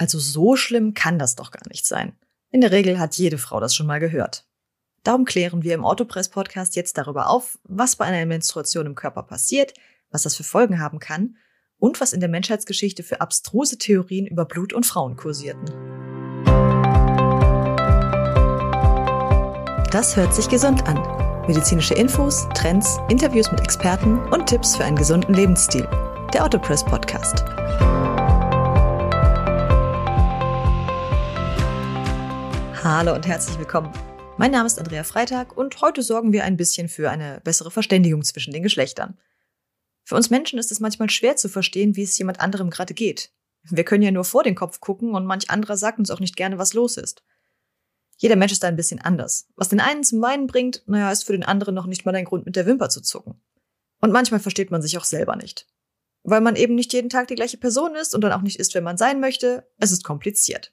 Also so schlimm kann das doch gar nicht sein. In der Regel hat jede Frau das schon mal gehört. Darum klären wir im Autopress-Podcast jetzt darüber auf, was bei einer Menstruation im Körper passiert, was das für Folgen haben kann und was in der Menschheitsgeschichte für abstruse Theorien über Blut und Frauen kursierten. Das hört sich gesund an. Medizinische Infos, Trends, Interviews mit Experten und Tipps für einen gesunden Lebensstil. Der Autopress Podcast. Hallo und herzlich willkommen. Mein Name ist Andrea Freitag und heute sorgen wir ein bisschen für eine bessere Verständigung zwischen den Geschlechtern. Für uns Menschen ist es manchmal schwer zu verstehen, wie es jemand anderem gerade geht. Wir können ja nur vor den Kopf gucken und manch anderer sagt uns auch nicht gerne, was los ist. Jeder Mensch ist da ein bisschen anders. Was den einen zum Weinen bringt, naja, ist für den anderen noch nicht mal ein Grund, mit der Wimper zu zucken. Und manchmal versteht man sich auch selber nicht. Weil man eben nicht jeden Tag die gleiche Person ist und dann auch nicht ist, wenn man sein möchte, es ist kompliziert.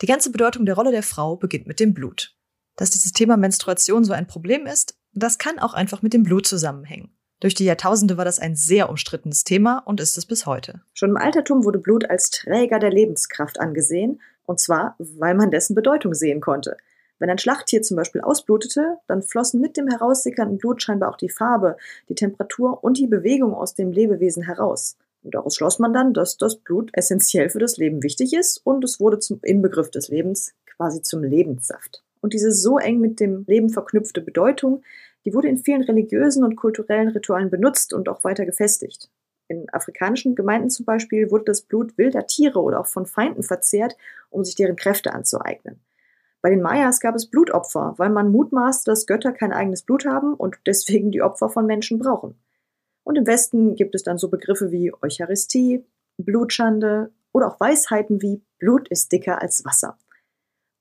Die ganze Bedeutung der Rolle der Frau beginnt mit dem Blut. Dass dieses Thema Menstruation so ein Problem ist, das kann auch einfach mit dem Blut zusammenhängen. Durch die Jahrtausende war das ein sehr umstrittenes Thema und ist es bis heute. Schon im Altertum wurde Blut als Träger der Lebenskraft angesehen, und zwar, weil man dessen Bedeutung sehen konnte. Wenn ein Schlachttier zum Beispiel ausblutete, dann flossen mit dem heraussickernden Blut scheinbar auch die Farbe, die Temperatur und die Bewegung aus dem Lebewesen heraus. Und daraus schloss man dann, dass das Blut essentiell für das Leben wichtig ist und es wurde zum Inbegriff des Lebens quasi zum Lebenssaft. Und diese so eng mit dem Leben verknüpfte Bedeutung, die wurde in vielen religiösen und kulturellen Ritualen benutzt und auch weiter gefestigt. In afrikanischen Gemeinden zum Beispiel wurde das Blut wilder Tiere oder auch von Feinden verzehrt, um sich deren Kräfte anzueignen. Bei den Mayas gab es Blutopfer, weil man mutmaßte, dass Götter kein eigenes Blut haben und deswegen die Opfer von Menschen brauchen. Und im Westen gibt es dann so Begriffe wie Eucharistie, Blutschande oder auch Weisheiten wie Blut ist dicker als Wasser.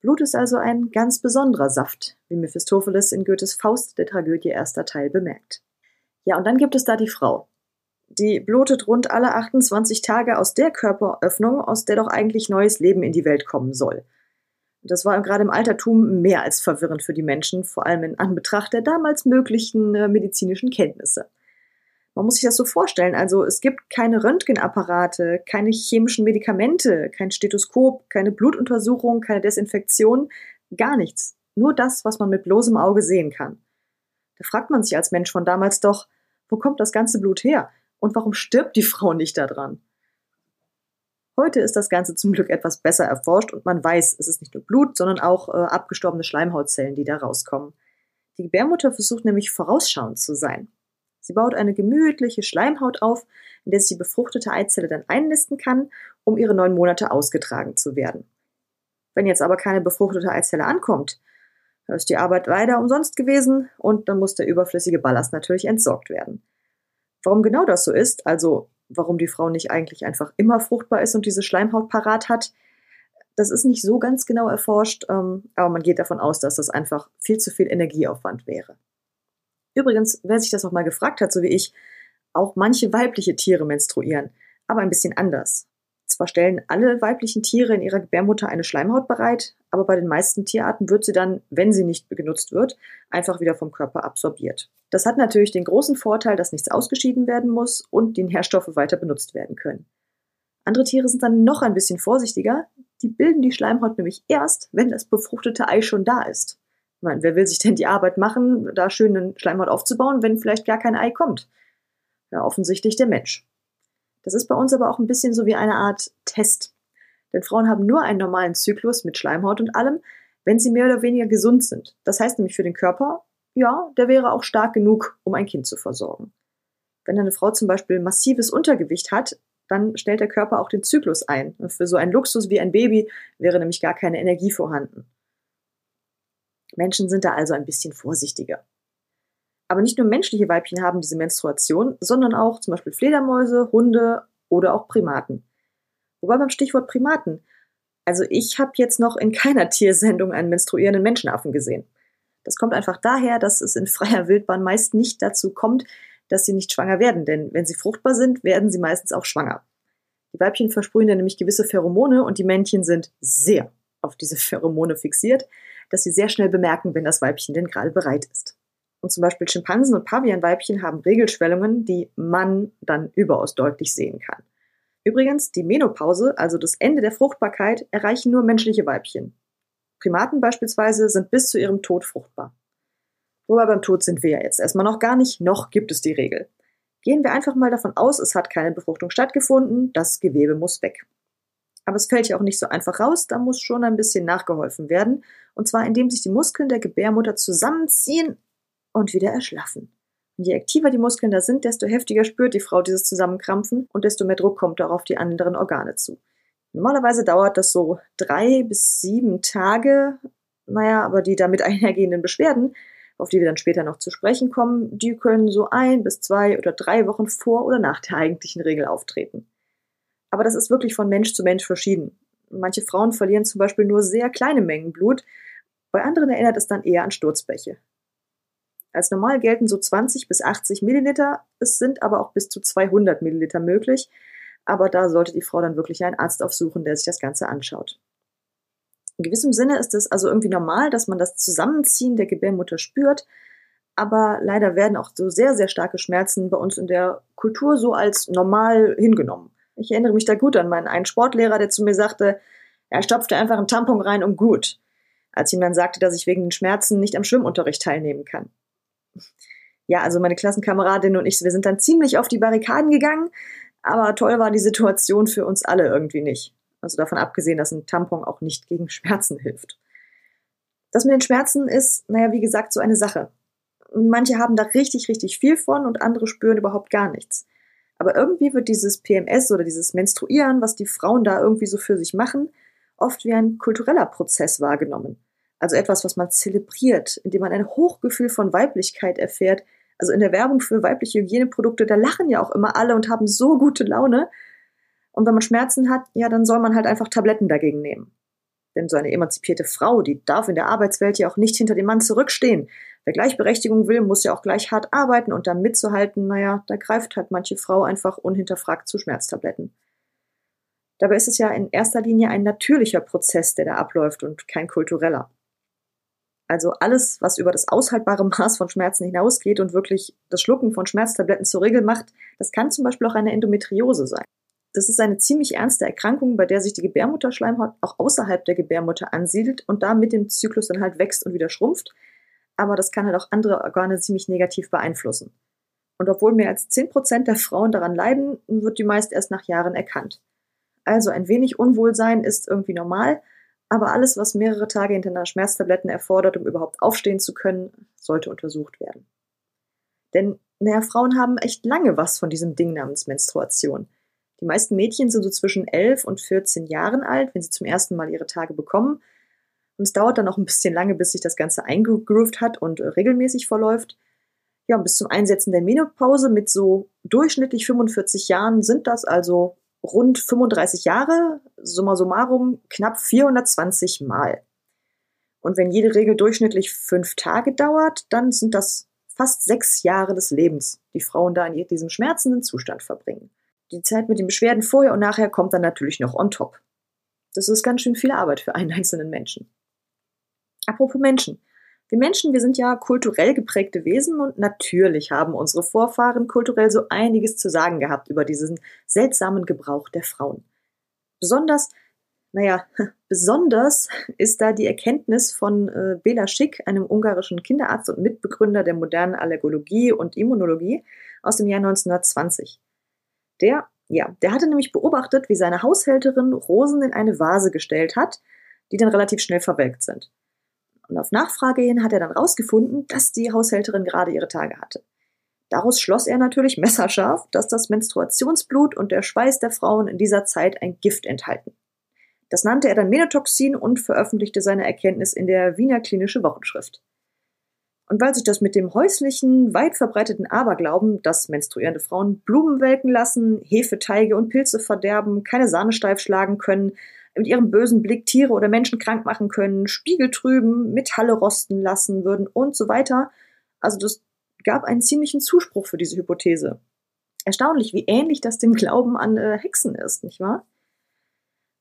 Blut ist also ein ganz besonderer Saft, wie Mephistopheles in Goethes Faust der Tragödie erster Teil bemerkt. Ja, und dann gibt es da die Frau. Die blutet rund alle 28 Tage aus der Körperöffnung, aus der doch eigentlich neues Leben in die Welt kommen soll. Das war gerade im Altertum mehr als verwirrend für die Menschen, vor allem in Anbetracht der damals möglichen äh, medizinischen Kenntnisse. Man muss sich das so vorstellen. Also es gibt keine Röntgenapparate, keine chemischen Medikamente, kein Stethoskop, keine Blutuntersuchung, keine Desinfektion, gar nichts. Nur das, was man mit bloßem Auge sehen kann. Da fragt man sich als Mensch von damals doch, wo kommt das ganze Blut her? Und warum stirbt die Frau nicht daran? Heute ist das Ganze zum Glück etwas besser erforscht und man weiß, es ist nicht nur Blut, sondern auch äh, abgestorbene Schleimhautzellen, die da rauskommen. Die Gebärmutter versucht nämlich vorausschauend zu sein. Sie baut eine gemütliche Schleimhaut auf, in der sich die befruchtete Eizelle dann einnisten kann, um ihre neun Monate ausgetragen zu werden. Wenn jetzt aber keine befruchtete Eizelle ankommt, ist die Arbeit leider umsonst gewesen und dann muss der überflüssige Ballast natürlich entsorgt werden. Warum genau das so ist, also warum die Frau nicht eigentlich einfach immer fruchtbar ist und diese Schleimhaut parat hat, das ist nicht so ganz genau erforscht, ähm, aber man geht davon aus, dass das einfach viel zu viel Energieaufwand wäre. Übrigens, wer sich das auch mal gefragt hat, so wie ich, auch manche weibliche Tiere menstruieren, aber ein bisschen anders. Zwar stellen alle weiblichen Tiere in ihrer Gebärmutter eine Schleimhaut bereit, aber bei den meisten Tierarten wird sie dann, wenn sie nicht genutzt wird, einfach wieder vom Körper absorbiert. Das hat natürlich den großen Vorteil, dass nichts ausgeschieden werden muss und die Nährstoffe weiter benutzt werden können. Andere Tiere sind dann noch ein bisschen vorsichtiger. Die bilden die Schleimhaut nämlich erst, wenn das befruchtete Ei schon da ist. Meine, wer will sich denn die Arbeit machen, da schön einen Schleimhaut aufzubauen, wenn vielleicht gar kein Ei kommt? Ja, offensichtlich der Mensch. Das ist bei uns aber auch ein bisschen so wie eine Art Test. Denn Frauen haben nur einen normalen Zyklus mit Schleimhaut und allem, wenn sie mehr oder weniger gesund sind. Das heißt nämlich für den Körper, ja, der wäre auch stark genug, um ein Kind zu versorgen. Wenn eine Frau zum Beispiel massives Untergewicht hat, dann stellt der Körper auch den Zyklus ein. Für so einen Luxus wie ein Baby wäre nämlich gar keine Energie vorhanden. Menschen sind da also ein bisschen vorsichtiger. Aber nicht nur menschliche Weibchen haben diese Menstruation, sondern auch zum Beispiel Fledermäuse, Hunde oder auch Primaten. Wobei beim Stichwort Primaten, also ich habe jetzt noch in keiner Tiersendung einen menstruierenden Menschenaffen gesehen. Das kommt einfach daher, dass es in freier Wildbahn meist nicht dazu kommt, dass sie nicht schwanger werden, denn wenn sie fruchtbar sind, werden sie meistens auch schwanger. Die Weibchen versprühen dann nämlich gewisse Pheromone und die Männchen sind sehr auf diese Pheromone fixiert, dass sie sehr schnell bemerken, wenn das Weibchen denn gerade bereit ist. Und zum Beispiel Schimpansen und Pavianweibchen haben Regelschwellungen, die man dann überaus deutlich sehen kann. Übrigens, die Menopause, also das Ende der Fruchtbarkeit, erreichen nur menschliche Weibchen. Primaten beispielsweise sind bis zu ihrem Tod fruchtbar. Wobei beim Tod sind wir ja jetzt erstmal noch gar nicht, noch gibt es die Regel. Gehen wir einfach mal davon aus, es hat keine Befruchtung stattgefunden, das Gewebe muss weg. Aber es fällt ja auch nicht so einfach raus, da muss schon ein bisschen nachgeholfen werden, und zwar indem sich die Muskeln der Gebärmutter zusammenziehen und wieder erschlaffen. Und je aktiver die Muskeln da sind, desto heftiger spürt die Frau dieses Zusammenkrampfen und desto mehr Druck kommt auch auf die anderen Organe zu. Normalerweise dauert das so drei bis sieben Tage. Naja, aber die damit einhergehenden Beschwerden, auf die wir dann später noch zu sprechen kommen, die können so ein bis zwei oder drei Wochen vor oder nach der eigentlichen Regel auftreten. Aber das ist wirklich von Mensch zu Mensch verschieden. Manche Frauen verlieren zum Beispiel nur sehr kleine Mengen Blut, bei anderen erinnert es dann eher an Sturzbäche. Als normal gelten so 20 bis 80 Milliliter, es sind aber auch bis zu 200 Milliliter möglich, aber da sollte die Frau dann wirklich einen Arzt aufsuchen, der sich das Ganze anschaut. In gewissem Sinne ist es also irgendwie normal, dass man das Zusammenziehen der Gebärmutter spürt, aber leider werden auch so sehr, sehr starke Schmerzen bei uns in der Kultur so als normal hingenommen. Ich erinnere mich da gut an meinen einen Sportlehrer, der zu mir sagte, er stopfte einfach einen Tampon rein und gut, als ihm dann sagte, dass ich wegen den Schmerzen nicht am Schwimmunterricht teilnehmen kann. Ja, also meine Klassenkameradin und ich, wir sind dann ziemlich auf die Barrikaden gegangen, aber toll war die Situation für uns alle irgendwie nicht. Also davon abgesehen, dass ein Tampon auch nicht gegen Schmerzen hilft. Das mit den Schmerzen ist, naja, wie gesagt, so eine Sache. Manche haben da richtig, richtig viel von und andere spüren überhaupt gar nichts. Aber irgendwie wird dieses PMS oder dieses Menstruieren, was die Frauen da irgendwie so für sich machen, oft wie ein kultureller Prozess wahrgenommen. Also etwas, was man zelebriert, indem man ein Hochgefühl von Weiblichkeit erfährt. Also in der Werbung für weibliche Hygieneprodukte, da lachen ja auch immer alle und haben so gute Laune. Und wenn man Schmerzen hat, ja, dann soll man halt einfach Tabletten dagegen nehmen. Denn so eine emanzipierte Frau, die darf in der Arbeitswelt ja auch nicht hinter dem Mann zurückstehen. Wer Gleichberechtigung will, muss ja auch gleich hart arbeiten und da mitzuhalten, naja, da greift halt manche Frau einfach unhinterfragt zu Schmerztabletten. Dabei ist es ja in erster Linie ein natürlicher Prozess, der da abläuft und kein kultureller. Also alles, was über das aushaltbare Maß von Schmerzen hinausgeht und wirklich das Schlucken von Schmerztabletten zur Regel macht, das kann zum Beispiel auch eine Endometriose sein. Das ist eine ziemlich ernste Erkrankung, bei der sich die Gebärmutterschleimhaut auch außerhalb der Gebärmutter ansiedelt und da mit dem Zyklus dann halt wächst und wieder schrumpft. Aber das kann halt auch andere Organe ziemlich negativ beeinflussen. Und obwohl mehr als 10% der Frauen daran leiden, wird die meist erst nach Jahren erkannt. Also ein wenig Unwohlsein ist irgendwie normal, aber alles, was mehrere Tage hinter Schmerztabletten erfordert, um überhaupt aufstehen zu können, sollte untersucht werden. Denn, naja, Frauen haben echt lange was von diesem Ding namens Menstruation. Die meisten Mädchen sind so zwischen 11 und 14 Jahren alt, wenn sie zum ersten Mal ihre Tage bekommen. Und es dauert dann auch ein bisschen lange, bis sich das Ganze eingegroovt hat und äh, regelmäßig verläuft. Ja, und bis zum Einsetzen der Menopause mit so durchschnittlich 45 Jahren sind das also rund 35 Jahre, summa summarum knapp 420 Mal. Und wenn jede Regel durchschnittlich fünf Tage dauert, dann sind das fast sechs Jahre des Lebens, die Frauen da in diesem schmerzenden Zustand verbringen. Die Zeit mit den Beschwerden vorher und nachher kommt dann natürlich noch on top. Das ist ganz schön viel Arbeit für einen einzelnen Menschen. Apropos Menschen. Wir Menschen, wir sind ja kulturell geprägte Wesen und natürlich haben unsere Vorfahren kulturell so einiges zu sagen gehabt über diesen seltsamen Gebrauch der Frauen. Besonders, naja, besonders ist da die Erkenntnis von äh, Bela Schick, einem ungarischen Kinderarzt und Mitbegründer der modernen Allergologie und Immunologie aus dem Jahr 1920. Der, ja, der hatte nämlich beobachtet, wie seine Haushälterin Rosen in eine Vase gestellt hat, die dann relativ schnell verwelkt sind. Und auf Nachfrage hin hat er dann rausgefunden, dass die Haushälterin gerade ihre Tage hatte. Daraus schloss er natürlich messerscharf, dass das Menstruationsblut und der Schweiß der Frauen in dieser Zeit ein Gift enthalten. Das nannte er dann Menotoxin und veröffentlichte seine Erkenntnis in der Wiener Klinische Wochenschrift. Und weil sich das mit dem häuslichen, weit verbreiteten Aberglauben, dass menstruierende Frauen Blumen welken lassen, Hefeteige und Pilze verderben, keine Sahne steif schlagen können, mit ihrem bösen Blick Tiere oder Menschen krank machen können, Spiegel trüben, Metalle rosten lassen würden und so weiter. Also das gab einen ziemlichen Zuspruch für diese Hypothese. Erstaunlich, wie ähnlich das dem Glauben an äh, Hexen ist, nicht wahr?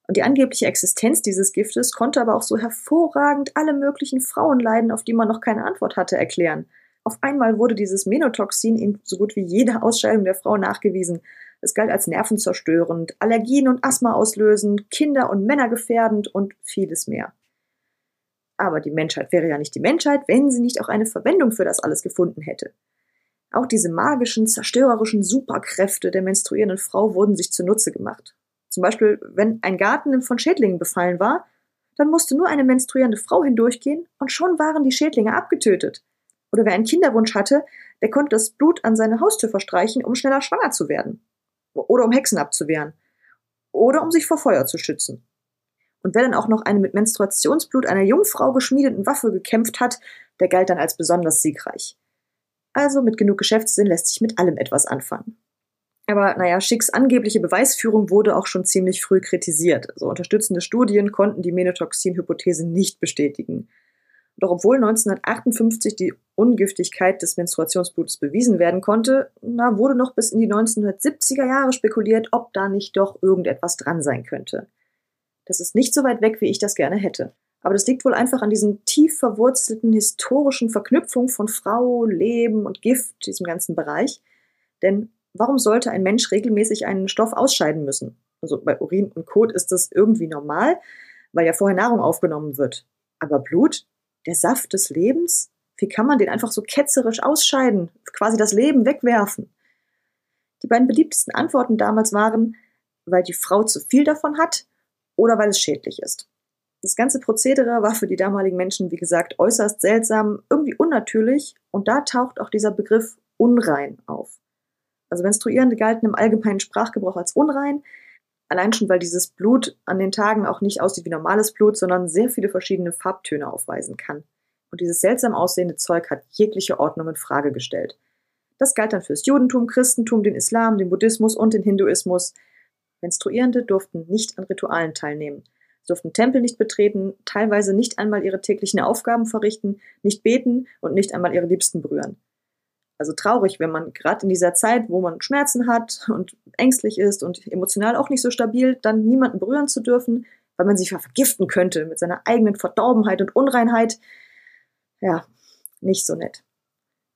Und die angebliche Existenz dieses Giftes konnte aber auch so hervorragend alle möglichen Frauenleiden, auf die man noch keine Antwort hatte, erklären. Auf einmal wurde dieses Menotoxin in so gut wie jeder Ausscheidung der Frau nachgewiesen. Es galt als nervenzerstörend, Allergien und Asthma auslösend, Kinder und Männer gefährdend und vieles mehr. Aber die Menschheit wäre ja nicht die Menschheit, wenn sie nicht auch eine Verwendung für das alles gefunden hätte. Auch diese magischen, zerstörerischen Superkräfte der menstruierenden Frau wurden sich zunutze gemacht. Zum Beispiel, wenn ein Garten von Schädlingen befallen war, dann musste nur eine menstruierende Frau hindurchgehen und schon waren die Schädlinge abgetötet. Oder wer einen Kinderwunsch hatte, der konnte das Blut an seine Haustür verstreichen, um schneller schwanger zu werden. Oder um Hexen abzuwehren. Oder um sich vor Feuer zu schützen. Und wer dann auch noch eine mit Menstruationsblut einer Jungfrau geschmiedeten Waffe gekämpft hat, der galt dann als besonders siegreich. Also mit genug Geschäftssinn lässt sich mit allem etwas anfangen. Aber naja, Schicks angebliche Beweisführung wurde auch schon ziemlich früh kritisiert. Also unterstützende Studien konnten die Menotoxin-Hypothese nicht bestätigen. Doch obwohl 1958 die Ungiftigkeit des Menstruationsblutes bewiesen werden konnte, na, wurde noch bis in die 1970er Jahre spekuliert, ob da nicht doch irgendetwas dran sein könnte. Das ist nicht so weit weg, wie ich das gerne hätte. Aber das liegt wohl einfach an diesen tief verwurzelten historischen Verknüpfungen von Frau, Leben und Gift, diesem ganzen Bereich. Denn warum sollte ein Mensch regelmäßig einen Stoff ausscheiden müssen? Also bei Urin und Kot ist das irgendwie normal, weil ja vorher Nahrung aufgenommen wird. Aber Blut, der Saft des Lebens, wie kann man den einfach so ketzerisch ausscheiden, quasi das Leben wegwerfen? Die beiden beliebtesten Antworten damals waren, weil die Frau zu viel davon hat oder weil es schädlich ist. Das ganze Prozedere war für die damaligen Menschen, wie gesagt, äußerst seltsam, irgendwie unnatürlich und da taucht auch dieser Begriff unrein auf. Also Menstruierende galten im allgemeinen Sprachgebrauch als unrein, allein schon weil dieses Blut an den Tagen auch nicht aussieht wie normales Blut, sondern sehr viele verschiedene Farbtöne aufweisen kann. Und dieses seltsam aussehende Zeug hat jegliche Ordnung in Frage gestellt. Das galt dann fürs Judentum, Christentum, den Islam, den Buddhismus und den Hinduismus. Menstruierende durften nicht an Ritualen teilnehmen. Sie durften Tempel nicht betreten, teilweise nicht einmal ihre täglichen Aufgaben verrichten, nicht beten und nicht einmal ihre Liebsten berühren. Also traurig, wenn man gerade in dieser Zeit, wo man Schmerzen hat und ängstlich ist und emotional auch nicht so stabil, dann niemanden berühren zu dürfen, weil man sich vergiften könnte mit seiner eigenen Verdorbenheit und Unreinheit. Ja, nicht so nett.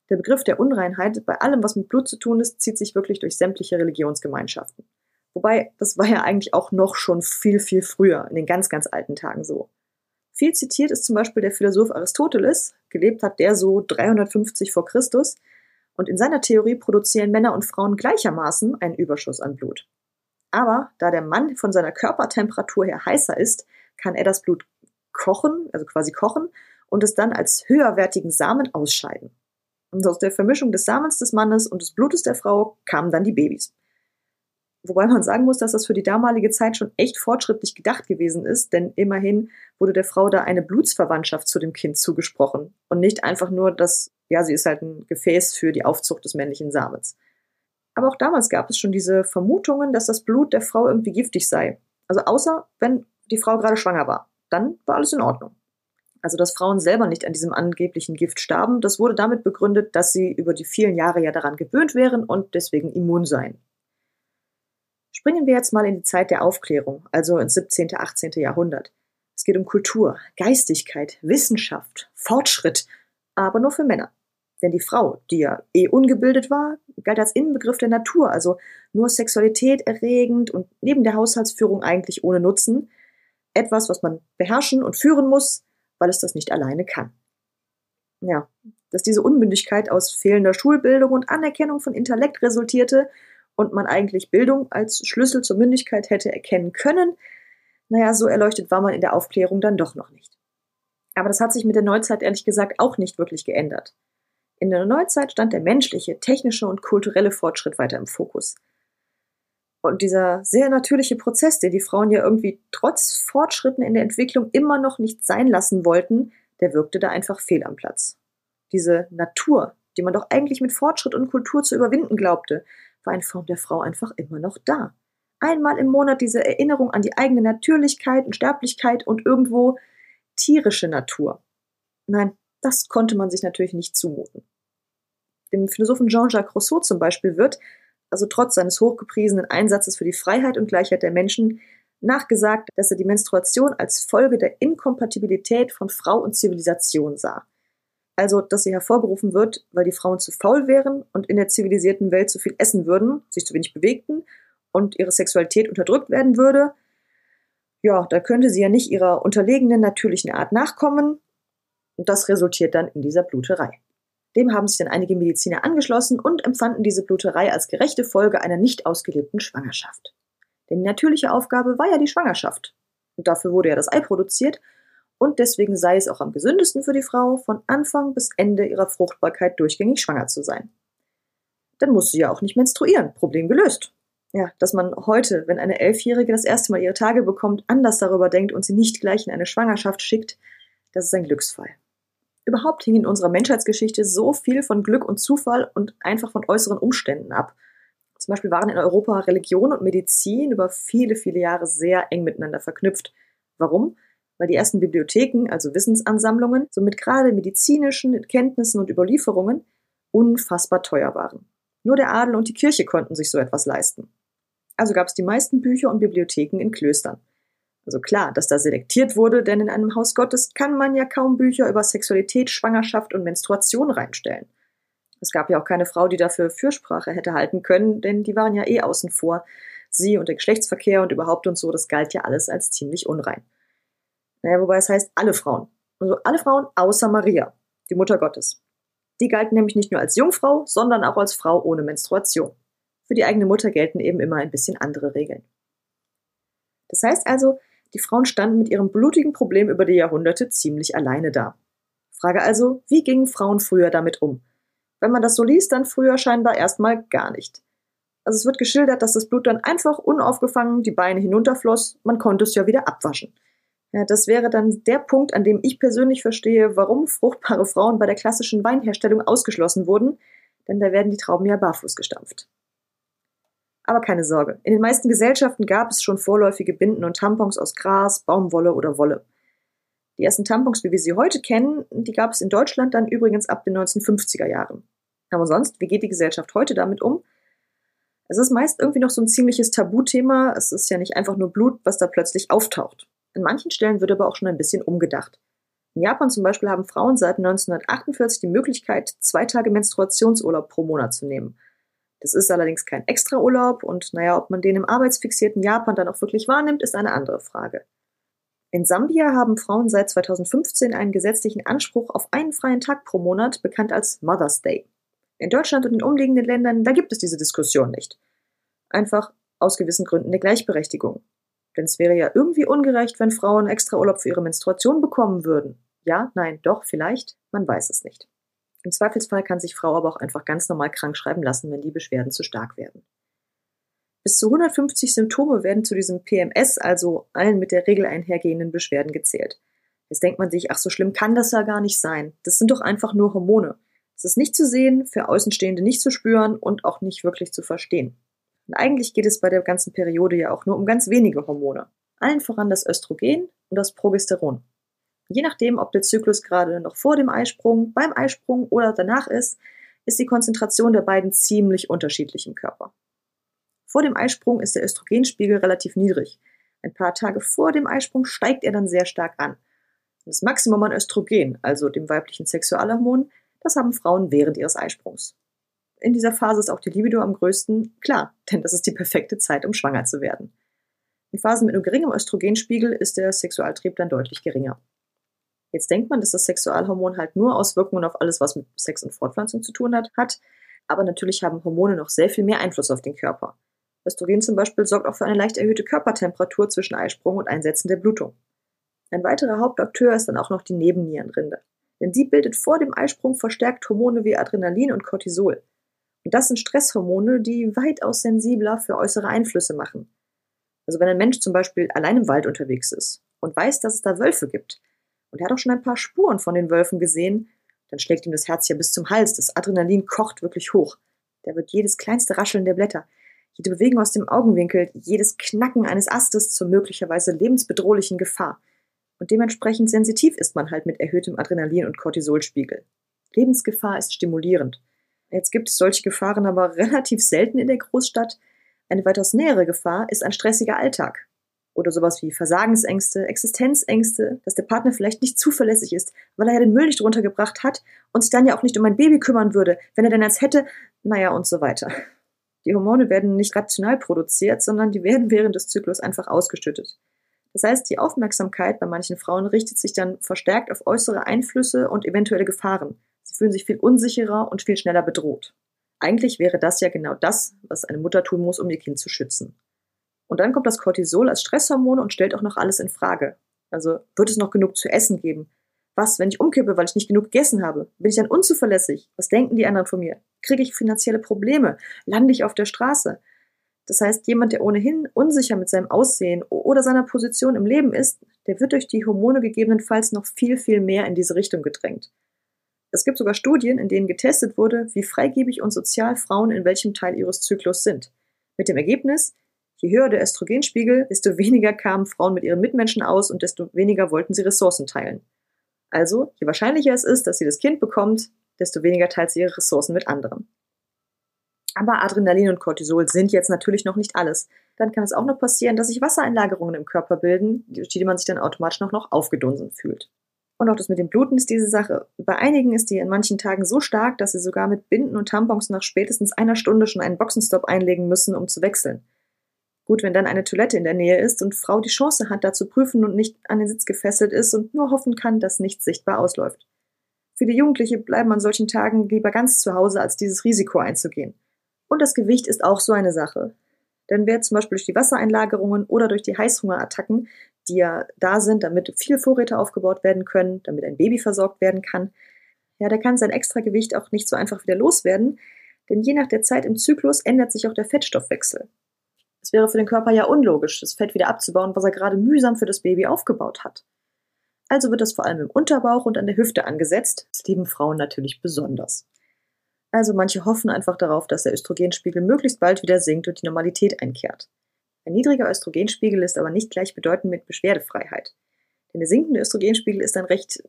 Der Begriff der Unreinheit bei allem, was mit Blut zu tun ist, zieht sich wirklich durch sämtliche Religionsgemeinschaften. Wobei, das war ja eigentlich auch noch schon viel, viel früher, in den ganz, ganz alten Tagen so. Viel zitiert ist zum Beispiel der Philosoph Aristoteles, gelebt hat der so 350 vor Christus, und in seiner Theorie produzieren Männer und Frauen gleichermaßen einen Überschuss an Blut. Aber da der Mann von seiner Körpertemperatur her heißer ist, kann er das Blut kochen, also quasi kochen, und es dann als höherwertigen Samen ausscheiden. Und aus der Vermischung des Samens des Mannes und des Blutes der Frau kamen dann die Babys. Wobei man sagen muss, dass das für die damalige Zeit schon echt fortschrittlich gedacht gewesen ist, denn immerhin wurde der Frau da eine Blutsverwandtschaft zu dem Kind zugesprochen und nicht einfach nur, dass, ja, sie ist halt ein Gefäß für die Aufzucht des männlichen Samens. Aber auch damals gab es schon diese Vermutungen, dass das Blut der Frau irgendwie giftig sei. Also außer wenn die Frau gerade schwanger war. Dann war alles in Ordnung. Also dass Frauen selber nicht an diesem angeblichen Gift starben, das wurde damit begründet, dass sie über die vielen Jahre ja daran gewöhnt wären und deswegen immun seien. Springen wir jetzt mal in die Zeit der Aufklärung, also ins 17., 18. Jahrhundert. Es geht um Kultur, Geistigkeit, Wissenschaft, Fortschritt, aber nur für Männer. Denn die Frau, die ja eh ungebildet war, galt als Inbegriff der Natur, also nur Sexualität erregend und neben der Haushaltsführung eigentlich ohne Nutzen. Etwas, was man beherrschen und führen muss, weil es das nicht alleine kann. Ja, dass diese Unmündigkeit aus fehlender Schulbildung und Anerkennung von Intellekt resultierte, und man eigentlich Bildung als Schlüssel zur Mündigkeit hätte erkennen können, naja, so erleuchtet war man in der Aufklärung dann doch noch nicht. Aber das hat sich mit der Neuzeit ehrlich gesagt auch nicht wirklich geändert. In der Neuzeit stand der menschliche, technische und kulturelle Fortschritt weiter im Fokus. Und dieser sehr natürliche Prozess, der die Frauen ja irgendwie trotz Fortschritten in der Entwicklung immer noch nicht sein lassen wollten, der wirkte da einfach fehl am Platz. Diese Natur, die man doch eigentlich mit Fortschritt und Kultur zu überwinden glaubte, war in Form der Frau einfach immer noch da. Einmal im Monat diese Erinnerung an die eigene Natürlichkeit und Sterblichkeit und irgendwo tierische Natur. Nein, das konnte man sich natürlich nicht zumuten. Dem Philosophen Jean-Jacques Rousseau zum Beispiel wird, also trotz seines hochgepriesenen Einsatzes für die Freiheit und Gleichheit der Menschen, nachgesagt, dass er die Menstruation als Folge der Inkompatibilität von Frau und Zivilisation sah. Also, dass sie hervorgerufen wird, weil die Frauen zu faul wären und in der zivilisierten Welt zu viel essen würden, sich zu wenig bewegten und ihre Sexualität unterdrückt werden würde. Ja, da könnte sie ja nicht ihrer unterlegenen natürlichen Art nachkommen. Und das resultiert dann in dieser Bluterei. Dem haben sich dann einige Mediziner angeschlossen und empfanden diese Bluterei als gerechte Folge einer nicht ausgelebten Schwangerschaft. Denn die natürliche Aufgabe war ja die Schwangerschaft. Und dafür wurde ja das Ei produziert und deswegen sei es auch am gesündesten für die Frau, von Anfang bis Ende ihrer Fruchtbarkeit durchgängig schwanger zu sein. Dann muss sie ja auch nicht menstruieren. Problem gelöst. Ja, dass man heute, wenn eine Elfjährige das erste Mal ihre Tage bekommt, anders darüber denkt und sie nicht gleich in eine Schwangerschaft schickt, das ist ein Glücksfall. Überhaupt hing in unserer Menschheitsgeschichte so viel von Glück und Zufall und einfach von äußeren Umständen ab. Zum Beispiel waren in Europa Religion und Medizin über viele, viele Jahre sehr eng miteinander verknüpft. Warum? Weil die ersten Bibliotheken, also Wissensansammlungen, somit gerade medizinischen Kenntnissen und Überlieferungen unfassbar teuer waren. Nur der Adel und die Kirche konnten sich so etwas leisten. Also gab es die meisten Bücher und Bibliotheken in Klöstern. Also klar, dass da selektiert wurde, denn in einem Haus Gottes kann man ja kaum Bücher über Sexualität, Schwangerschaft und Menstruation reinstellen. Es gab ja auch keine Frau, die dafür Fürsprache hätte halten können, denn die waren ja eh außen vor. Sie und der Geschlechtsverkehr und überhaupt und so, das galt ja alles als ziemlich unrein. Naja, wobei es heißt alle Frauen. Also alle Frauen außer Maria, die Mutter Gottes. Die galten nämlich nicht nur als Jungfrau, sondern auch als Frau ohne Menstruation. Für die eigene Mutter gelten eben immer ein bisschen andere Regeln. Das heißt also, die Frauen standen mit ihrem blutigen Problem über die Jahrhunderte ziemlich alleine da. Frage also, wie gingen Frauen früher damit um? Wenn man das so liest, dann früher scheinbar erstmal gar nicht. Also es wird geschildert, dass das Blut dann einfach unaufgefangen die Beine hinunterfloss, man konnte es ja wieder abwaschen. Ja, das wäre dann der Punkt, an dem ich persönlich verstehe, warum fruchtbare Frauen bei der klassischen Weinherstellung ausgeschlossen wurden, denn da werden die Trauben ja barfuß gestampft. Aber keine Sorge, in den meisten Gesellschaften gab es schon vorläufige Binden und Tampons aus Gras, Baumwolle oder Wolle. Die ersten Tampons, wie wir sie heute kennen, die gab es in Deutschland dann übrigens ab den 1950er Jahren. Aber sonst, wie geht die Gesellschaft heute damit um? Es ist meist irgendwie noch so ein ziemliches Tabuthema. Es ist ja nicht einfach nur Blut, was da plötzlich auftaucht. An manchen Stellen wird aber auch schon ein bisschen umgedacht. In Japan zum Beispiel haben Frauen seit 1948 die Möglichkeit, zwei Tage Menstruationsurlaub pro Monat zu nehmen. Das ist allerdings kein Extraurlaub und naja, ob man den im arbeitsfixierten Japan dann auch wirklich wahrnimmt, ist eine andere Frage. In Sambia haben Frauen seit 2015 einen gesetzlichen Anspruch auf einen freien Tag pro Monat, bekannt als Mother's Day. In Deutschland und den umliegenden Ländern, da gibt es diese Diskussion nicht. Einfach aus gewissen Gründen der Gleichberechtigung. Denn es wäre ja irgendwie ungerecht, wenn Frauen extra Urlaub für ihre Menstruation bekommen würden. Ja, nein, doch, vielleicht, man weiß es nicht. Im Zweifelsfall kann sich Frau aber auch einfach ganz normal krank schreiben lassen, wenn die Beschwerden zu stark werden. Bis zu 150 Symptome werden zu diesem PMS, also allen mit der Regel einhergehenden Beschwerden gezählt. Jetzt denkt man sich, ach so schlimm kann das ja gar nicht sein. Das sind doch einfach nur Hormone. Es ist nicht zu sehen, für Außenstehende nicht zu spüren und auch nicht wirklich zu verstehen. Und eigentlich geht es bei der ganzen Periode ja auch nur um ganz wenige Hormone. Allen voran das Östrogen und das Progesteron. Je nachdem, ob der Zyklus gerade noch vor dem Eisprung, beim Eisprung oder danach ist, ist die Konzentration der beiden ziemlich unterschiedlich im Körper. Vor dem Eisprung ist der Östrogenspiegel relativ niedrig. Ein paar Tage vor dem Eisprung steigt er dann sehr stark an. Das Maximum an Östrogen, also dem weiblichen Sexualhormon, das haben Frauen während ihres Eisprungs in dieser Phase ist auch die Libido am größten, klar, denn das ist die perfekte Zeit, um schwanger zu werden. In Phasen mit nur geringem Östrogenspiegel ist der Sexualtrieb dann deutlich geringer. Jetzt denkt man, dass das Sexualhormon halt nur Auswirkungen auf alles, was mit Sex und Fortpflanzung zu tun hat, hat, aber natürlich haben Hormone noch sehr viel mehr Einfluss auf den Körper. Östrogen zum Beispiel sorgt auch für eine leicht erhöhte Körpertemperatur zwischen Eisprung und Einsetzen der Blutung. Ein weiterer Hauptakteur ist dann auch noch die Nebennierenrinde. Denn sie bildet vor dem Eisprung verstärkt Hormone wie Adrenalin und Cortisol. Und das sind Stresshormone, die weitaus sensibler für äußere Einflüsse machen. Also wenn ein Mensch zum Beispiel allein im Wald unterwegs ist und weiß, dass es da Wölfe gibt und er hat auch schon ein paar Spuren von den Wölfen gesehen, dann schlägt ihm das Herz ja bis zum Hals. Das Adrenalin kocht wirklich hoch. Da wird jedes kleinste Rascheln der Blätter, jede Bewegung aus dem Augenwinkel, jedes Knacken eines Astes zur möglicherweise lebensbedrohlichen Gefahr. Und dementsprechend sensitiv ist man halt mit erhöhtem Adrenalin- und Cortisolspiegel. Lebensgefahr ist stimulierend. Jetzt gibt es solche Gefahren aber relativ selten in der Großstadt. Eine weitaus nähere Gefahr ist ein stressiger Alltag. Oder sowas wie Versagensängste, Existenzängste, dass der Partner vielleicht nicht zuverlässig ist, weil er ja den Müll nicht runtergebracht hat und sich dann ja auch nicht um mein Baby kümmern würde, wenn er denn als hätte, naja und so weiter. Die Hormone werden nicht rational produziert, sondern die werden während des Zyklus einfach ausgeschüttet. Das heißt, die Aufmerksamkeit bei manchen Frauen richtet sich dann verstärkt auf äußere Einflüsse und eventuelle Gefahren. Sie fühlen sich viel unsicherer und viel schneller bedroht. Eigentlich wäre das ja genau das, was eine Mutter tun muss, um ihr Kind zu schützen. Und dann kommt das Cortisol als Stresshormon und stellt auch noch alles in Frage. Also wird es noch genug zu essen geben? Was, wenn ich umkippe, weil ich nicht genug gegessen habe? Bin ich dann unzuverlässig? Was denken die anderen von mir? Kriege ich finanzielle Probleme? Lande ich auf der Straße? Das heißt, jemand, der ohnehin unsicher mit seinem Aussehen oder seiner Position im Leben ist, der wird durch die Hormone gegebenenfalls noch viel, viel mehr in diese Richtung gedrängt. Es gibt sogar Studien, in denen getestet wurde, wie freigebig und sozial Frauen in welchem Teil ihres Zyklus sind. Mit dem Ergebnis, Je höher der Östrogenspiegel, desto weniger kamen Frauen mit ihren Mitmenschen aus und desto weniger wollten sie Ressourcen teilen. Also, je wahrscheinlicher es ist, dass sie das Kind bekommt, desto weniger teilt sie ihre Ressourcen mit anderen. Aber Adrenalin und Cortisol sind jetzt natürlich noch nicht alles. Dann kann es auch noch passieren, dass sich Wassereinlagerungen im Körper bilden, durch die man sich dann automatisch noch, noch aufgedunsen fühlt. Und auch das mit dem Bluten ist diese Sache. Bei einigen ist die in manchen Tagen so stark, dass sie sogar mit Binden und Tampons nach spätestens einer Stunde schon einen Boxenstopp einlegen müssen, um zu wechseln. Gut, wenn dann eine Toilette in der Nähe ist und Frau die Chance hat, da zu prüfen und nicht an den Sitz gefesselt ist und nur hoffen kann, dass nichts sichtbar ausläuft. Viele Jugendliche bleiben an solchen Tagen lieber ganz zu Hause, als dieses Risiko einzugehen. Und das Gewicht ist auch so eine Sache. Denn wer zum Beispiel durch die Wassereinlagerungen oder durch die Heißhungerattacken, die ja da sind, damit viele Vorräte aufgebaut werden können, damit ein Baby versorgt werden kann, ja, der kann sein Extragewicht auch nicht so einfach wieder loswerden, denn je nach der Zeit im Zyklus ändert sich auch der Fettstoffwechsel. Es wäre für den Körper ja unlogisch, das Fett wieder abzubauen, was er gerade mühsam für das Baby aufgebaut hat. Also wird das vor allem im Unterbauch und an der Hüfte angesetzt. Das lieben Frauen natürlich besonders. Also manche hoffen einfach darauf, dass der Östrogenspiegel möglichst bald wieder sinkt und die Normalität einkehrt. Ein niedriger Östrogenspiegel ist aber nicht gleichbedeutend mit Beschwerdefreiheit. Denn der sinkende Östrogenspiegel ist ein recht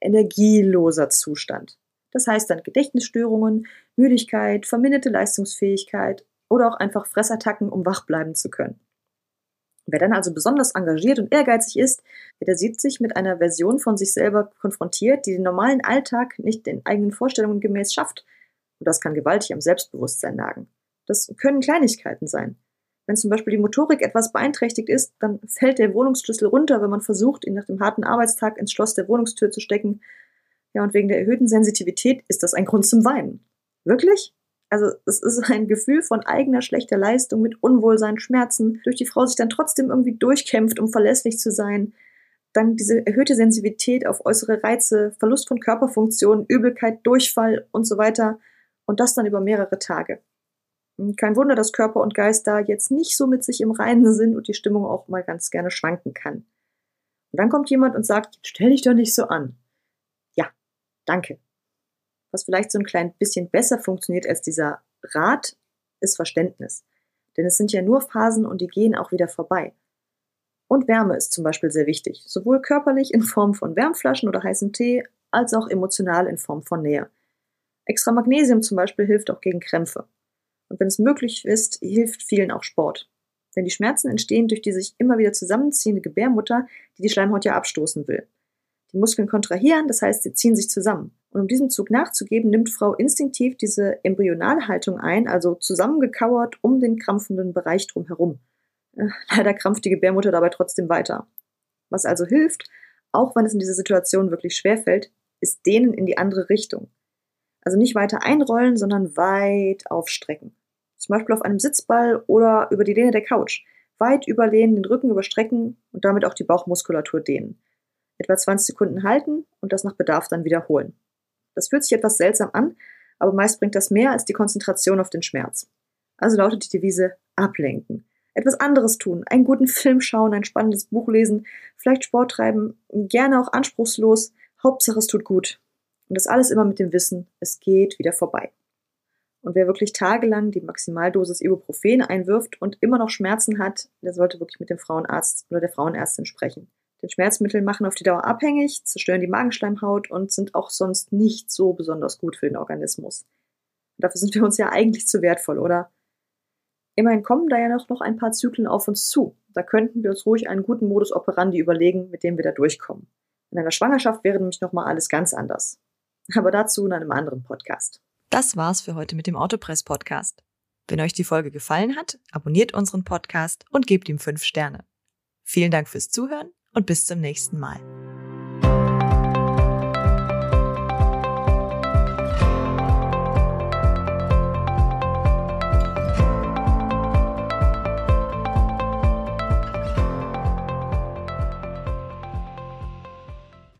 energieloser Zustand. Das heißt dann Gedächtnisstörungen, Müdigkeit, verminderte Leistungsfähigkeit oder auch einfach Fressattacken, um wach bleiben zu können. Wer dann also besonders engagiert und ehrgeizig ist, der sieht sich mit einer Version von sich selber konfrontiert, die den normalen Alltag nicht den eigenen Vorstellungen gemäß schafft. Und das kann gewaltig am Selbstbewusstsein nagen. Das können Kleinigkeiten sein. Wenn zum Beispiel die Motorik etwas beeinträchtigt ist, dann fällt der Wohnungsschlüssel runter, wenn man versucht, ihn nach dem harten Arbeitstag ins Schloss der Wohnungstür zu stecken. Ja, und wegen der erhöhten Sensitivität ist das ein Grund zum Weinen. Wirklich? Also es ist ein Gefühl von eigener schlechter Leistung mit Unwohlsein, Schmerzen, durch die Frau sich dann trotzdem irgendwie durchkämpft, um verlässlich zu sein. Dann diese erhöhte Sensibilität auf äußere Reize, Verlust von Körperfunktionen, Übelkeit, Durchfall und so weiter. Und das dann über mehrere Tage. Kein Wunder, dass Körper und Geist da jetzt nicht so mit sich im Reinen sind und die Stimmung auch mal ganz gerne schwanken kann. Und dann kommt jemand und sagt, stell dich doch nicht so an. Ja, danke. Was vielleicht so ein klein bisschen besser funktioniert als dieser Rat, ist Verständnis. Denn es sind ja nur Phasen und die gehen auch wieder vorbei. Und Wärme ist zum Beispiel sehr wichtig, sowohl körperlich in Form von Wärmflaschen oder heißem Tee, als auch emotional in Form von Nähe. Extra Magnesium zum Beispiel hilft auch gegen Krämpfe. Und wenn es möglich ist, hilft vielen auch Sport. Denn die Schmerzen entstehen durch die sich immer wieder zusammenziehende Gebärmutter, die die Schleimhaut ja abstoßen will. Die Muskeln kontrahieren, das heißt, sie ziehen sich zusammen. Und um diesem Zug nachzugeben, nimmt Frau instinktiv diese Embryonalhaltung ein, also zusammengekauert um den krampfenden Bereich drumherum. Äh, leider krampft die Gebärmutter dabei trotzdem weiter. Was also hilft, auch wenn es in dieser Situation wirklich schwer fällt, ist Dehnen in die andere Richtung. Also nicht weiter einrollen, sondern weit aufstrecken. Zum Beispiel auf einem Sitzball oder über die Lehne der Couch. Weit überlehnen, den Rücken überstrecken und damit auch die Bauchmuskulatur dehnen. Etwa 20 Sekunden halten und das nach Bedarf dann wiederholen. Das fühlt sich etwas seltsam an, aber meist bringt das mehr als die Konzentration auf den Schmerz. Also lautet die Devise ablenken. Etwas anderes tun, einen guten Film schauen, ein spannendes Buch lesen, vielleicht Sport treiben, gerne auch anspruchslos, Hauptsache es tut gut. Und das alles immer mit dem Wissen, es geht wieder vorbei. Und wer wirklich tagelang die Maximaldosis Ibuprofen einwirft und immer noch Schmerzen hat, der sollte wirklich mit dem Frauenarzt oder der Frauenärztin sprechen. Denn Schmerzmittel machen auf die Dauer abhängig, zerstören die Magenschleimhaut und sind auch sonst nicht so besonders gut für den Organismus. Und dafür sind wir uns ja eigentlich zu wertvoll, oder? Immerhin kommen da ja noch, noch ein paar Zyklen auf uns zu. Da könnten wir uns ruhig einen guten Modus operandi überlegen, mit dem wir da durchkommen. In einer Schwangerschaft wäre nämlich nochmal alles ganz anders. Aber dazu in einem anderen Podcast. Das war's für heute mit dem Autopress Podcast. Wenn euch die Folge gefallen hat, abonniert unseren Podcast und gebt ihm fünf Sterne. Vielen Dank fürs Zuhören und bis zum nächsten Mal.